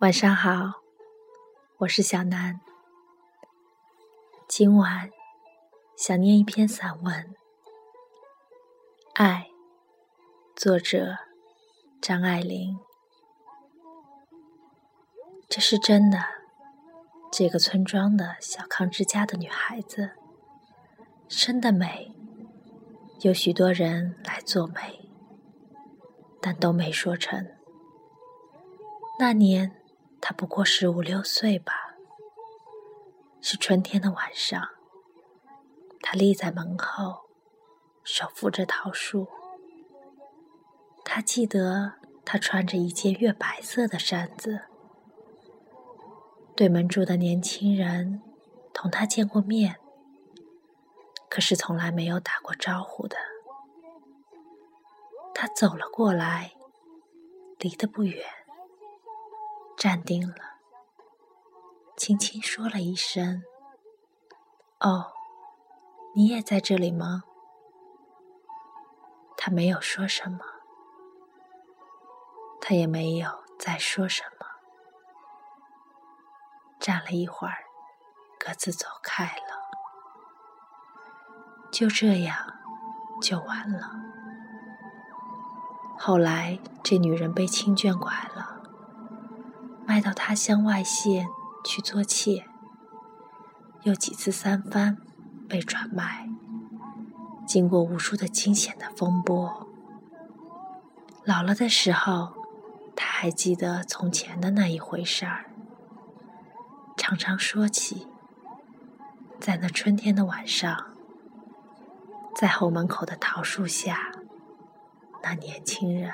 晚上好，我是小南。今晚想念一篇散文，《爱》，作者张爱玲。这是真的，这个村庄的小康之家的女孩子，生的美，有许多人来做媒，但都没说成。那年。他不过十五六岁吧。是春天的晚上，他立在门后，手扶着桃树。他记得他穿着一件月白色的衫子。对门住的年轻人同他见过面，可是从来没有打过招呼的。他走了过来，离得不远。站定了，轻轻说了一声：“哦，你也在这里吗？”他没有说什么，他也没有再说什么。站了一会儿，各自走开了。就这样，就完了。后来，这女人被亲眷拐了。卖到他乡外县去做妾，又几次三番被转卖，经过无数的惊险的风波。老了的时候，他还记得从前的那一回事儿，常常说起，在那春天的晚上，在后门口的桃树下，那年轻人。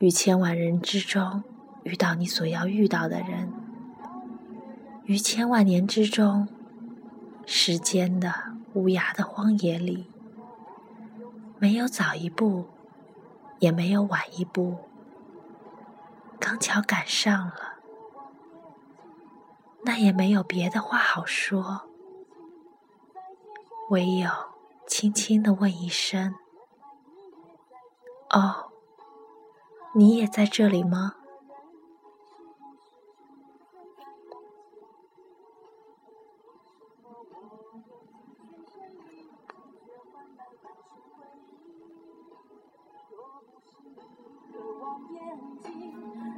于千万人之中遇到你所要遇到的人，于千万年之中，时间的无涯的荒野里，没有早一步，也没有晚一步，刚巧赶上了，那也没有别的话好说，唯有轻轻的问一声：“哦。”你也在这里吗？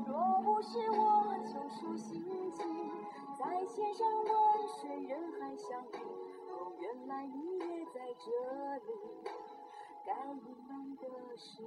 若不是我救赎心情，在千山万水人海相遇，哦，原来你也在这里，该隐瞒的事。